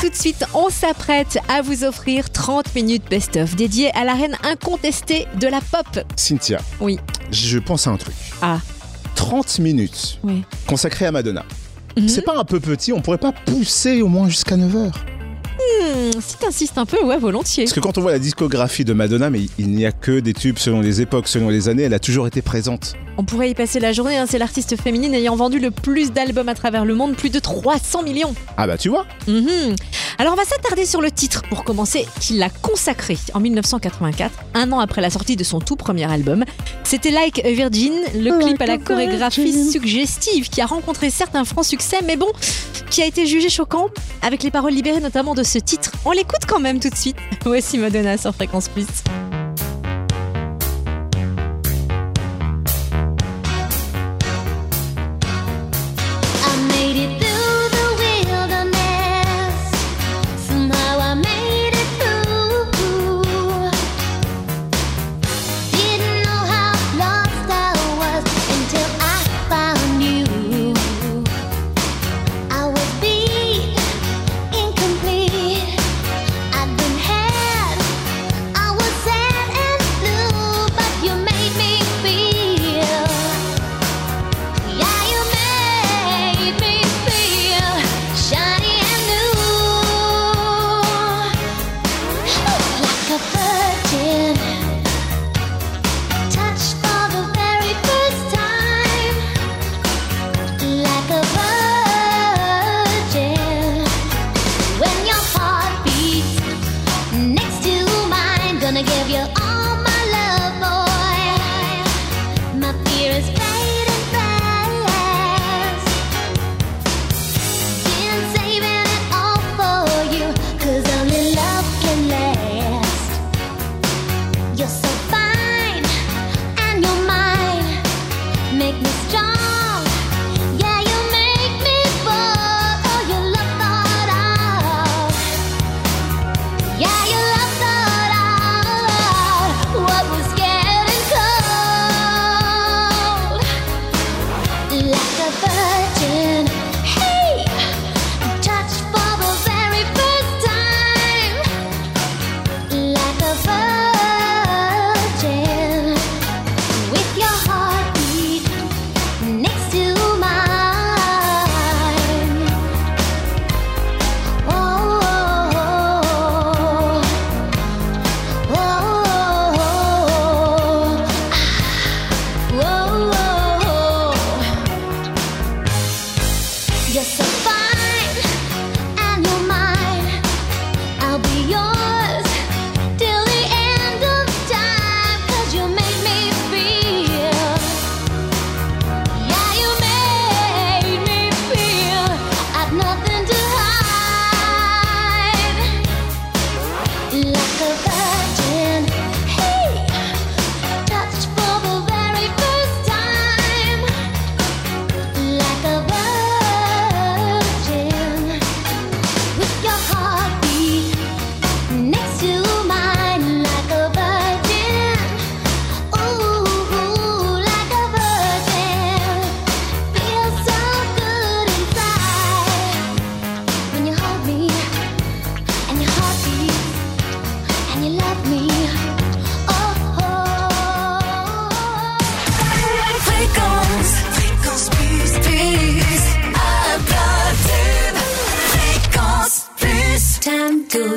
Tout de suite, on s'apprête à vous offrir 30 minutes best-of dédiées à la reine incontestée de la pop. Cynthia, Oui. je pense à un truc. Ah, 30 minutes oui. consacrées à Madonna. Mhm. C'est pas un peu petit, on pourrait pas pousser au moins jusqu'à 9h. Hmm, si t'insistes un peu, ouais, volontiers. Parce que quand on voit la discographie de Madonna, mais il n'y a que des tubes selon les époques, selon les années, elle a toujours été présente. On pourrait y passer la journée, hein, c'est l'artiste féminine ayant vendu le plus d'albums à travers le monde, plus de 300 millions. Ah bah tu vois Mhm. Alors on va s'attarder sur le titre pour commencer, qui l'a consacré en 1984, un an après la sortie de son tout premier album. C'était Like a Virgin, le clip à la chorégraphie suggestive qui a rencontré certes un franc succès, mais bon, qui a été jugé choquant avec les paroles libérées notamment de ce titre. On l'écoute quand même tout de suite. Voici Madonna sur Fréquence Plus.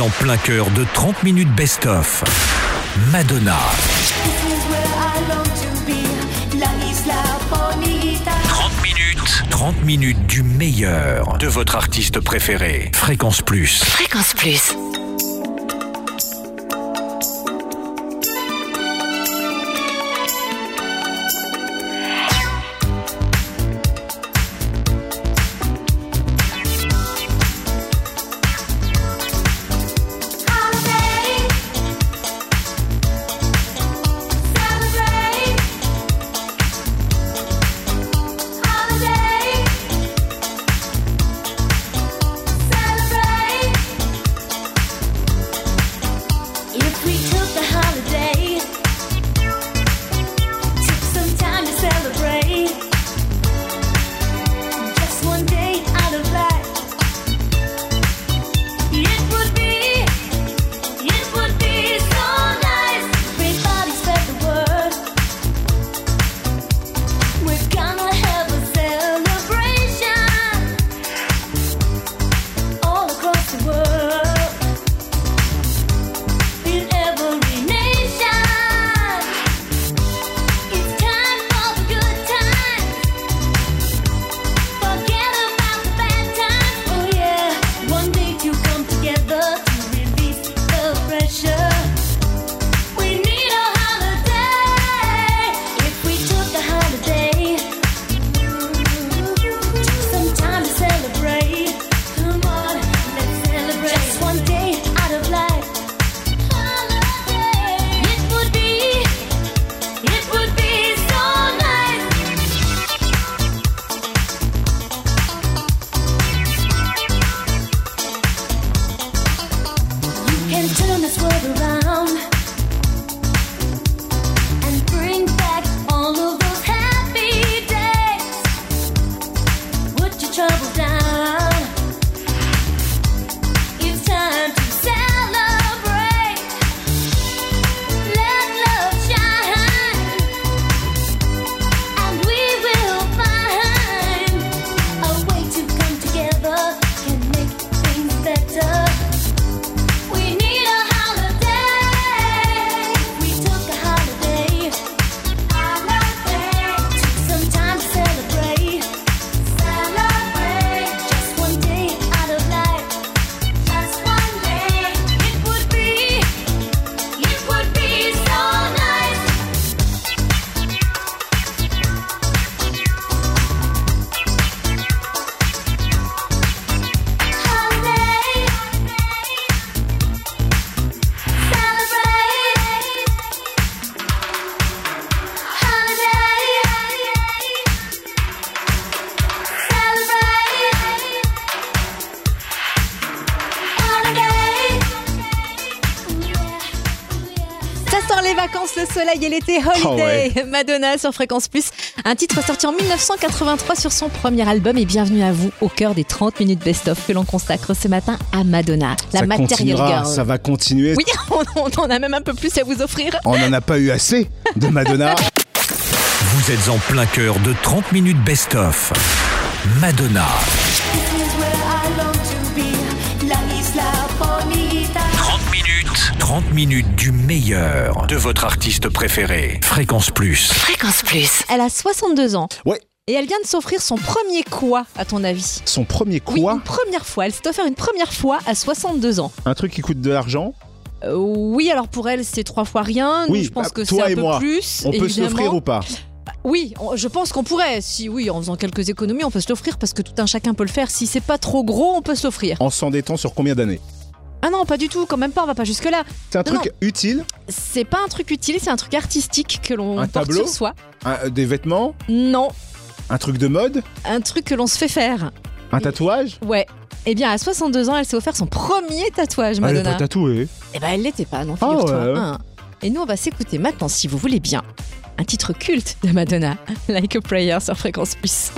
En plein cœur de 30 minutes best-of. Madonna, 30 minutes, 30 minutes du meilleur de votre artiste préféré. Fréquence Plus. Fréquence Plus. Holiday. Madonna sur Fréquence Plus. Un titre sorti en 1983 sur son premier album. Et bienvenue à vous au cœur des 30 minutes best-of que l'on consacre ce matin à Madonna, la ça Material continuera, Girl. ça va continuer. Oui, on, on en a même un peu plus à vous offrir. On n'en a pas eu assez de Madonna. Vous êtes en plein cœur de 30 minutes best-of. Madonna, 30 minutes du meilleur de votre artiste préféré. Fréquence Plus. Fréquence Plus. Elle a 62 ans. Ouais. Et elle vient de s'offrir son premier quoi, à ton avis? Son premier Oui, quoi une première fois. Elle s'est offert une première fois à 62 ans. Un truc qui coûte de l'argent? Euh, oui, alors pour elle, c'est trois fois rien. Nous, Oui, je pense bah, que c'est toi un et peu moi, plus. On peut évidemment. s'offrir ou pas? Oui, on- je pense qu'on pourrait. Si oui, en faisant quelques économies, on peut se l'offrir parce que tout un chacun peut le faire. Si c'est pas trop gros, on peut se l'offrir. En s'endettant sur combien d'années? Ah non, pas du tout. Quand même pas. On va pas jusque là. C'est un Non, truc utile C'est pas un truc utile. C'est un truc artistique que l'on Un porte tableau sur soi. un- Des vêtements Non, Un truc de mode un truc que l'on se fait faire. Un tatouage Ouais. Eh bien, à 62 ans, elle s'est offert son premier tatouage, Elle est Madonna. pas tatouée. Eh ben, elle l'était pas, non, Ah figure-toi. ouais. Hein. Et nous, on va s'écouter maintenant, si vous voulez bien, un titre culte de Madonna, Like a Prayer sur Fréquence Plus.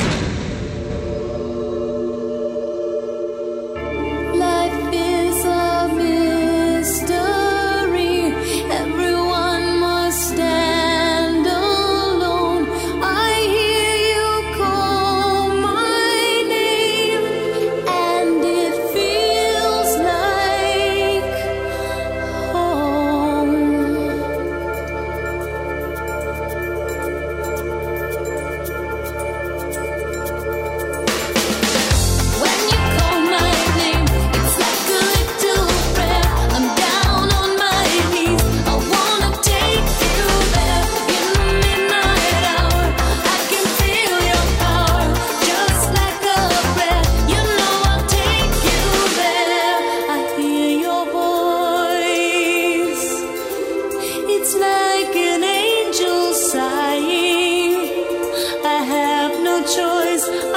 choice.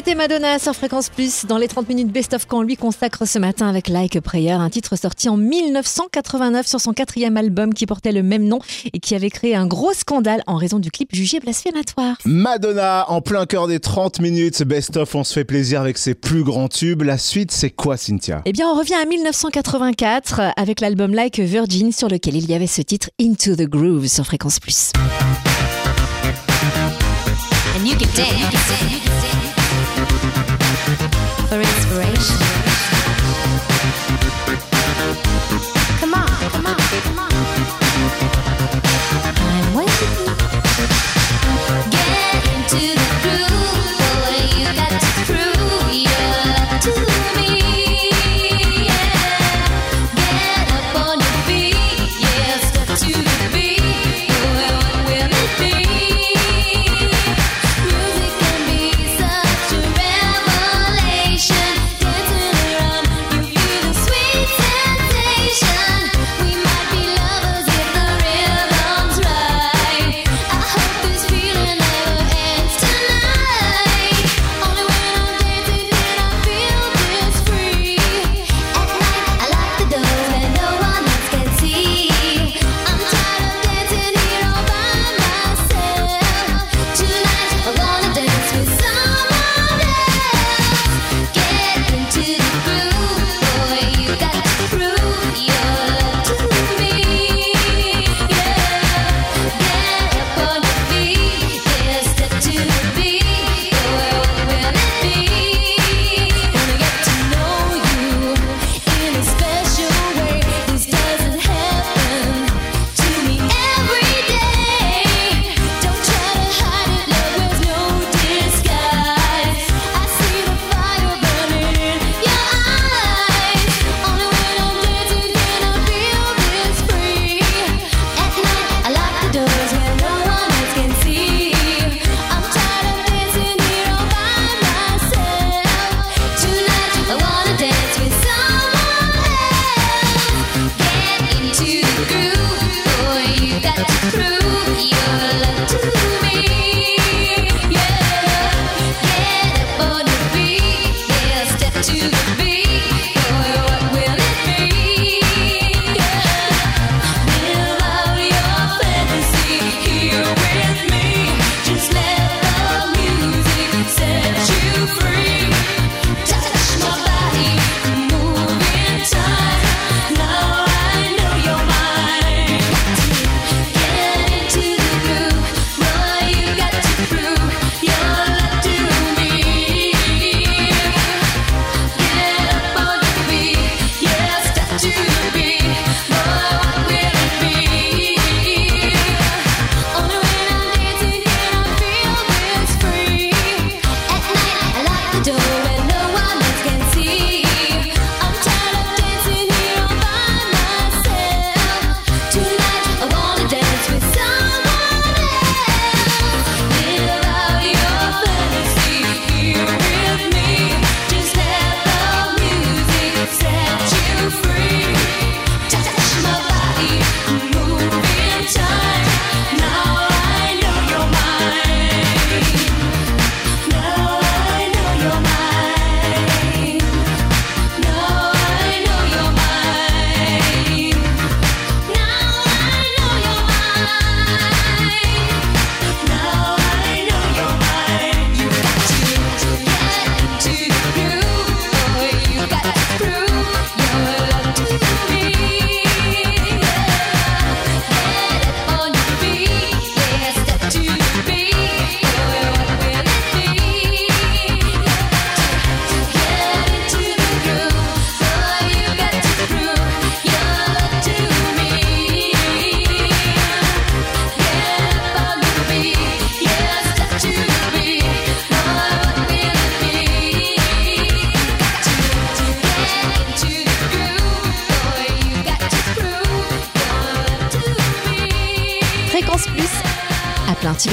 C'était Madonna sur Fréquence Plus dans les 30 minutes Best of qu'on lui consacre ce matin avec Like a Prayer, un titre sorti en 1989 sur son quatrième album qui portait le même nom et qui avait créé un gros scandale en raison du clip jugé blasphématoire. Madonna en plein cœur des 30 minutes Best of, on se fait plaisir avec ses plus grands tubes. La suite, c'est quoi Cynthia? Eh bien, on revient à 1984 avec l'album Like a Virgin sur lequel il y avait ce titre Into the Groove sur Fréquence Plus. for inspiration.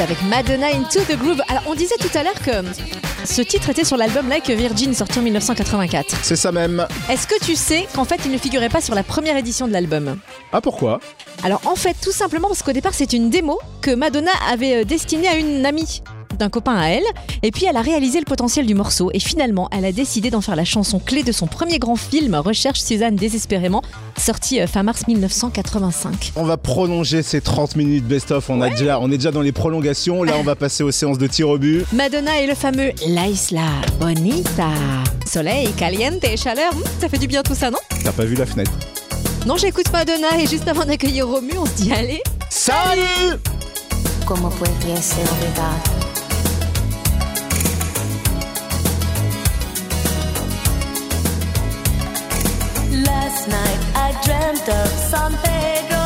Avec Madonna Into the Groove. Alors, on disait tout à l'heure que hum, ce titre était sur l'album Like Virgin sorti en 1984. C'est ça même. Est-ce que tu sais qu'en fait, il ne figurait pas sur la première édition de l'album? Ah, pourquoi? Alors, en fait, tout simplement parce qu'au départ, c'est une démo que Madonna avait euh, destinée à une amie d'un copain à elle. Et puis elle a réalisé le potentiel du morceau. Et finalement, elle a décidé d'en faire la chanson clé de son premier grand film, Recherche Suzanne désespérément, sorti euh, fin mars 1985. On va prolonger ces 30 minutes best-of. On, a déjà, on est déjà dans les prolongations. Là, on va passer aux séances de tir au but. Madonna et le fameux La Isla Bonita. Soleil, caliente et chaleur, hmm, ça fait du bien tout ça, non? T'as pas vu la fenêtre? Non, j'écoute Madonna et juste avant d'accueillir Romu, on se dit allez. Salut ¿Cómo pudiese olvidar night I dreamt of San Pedro.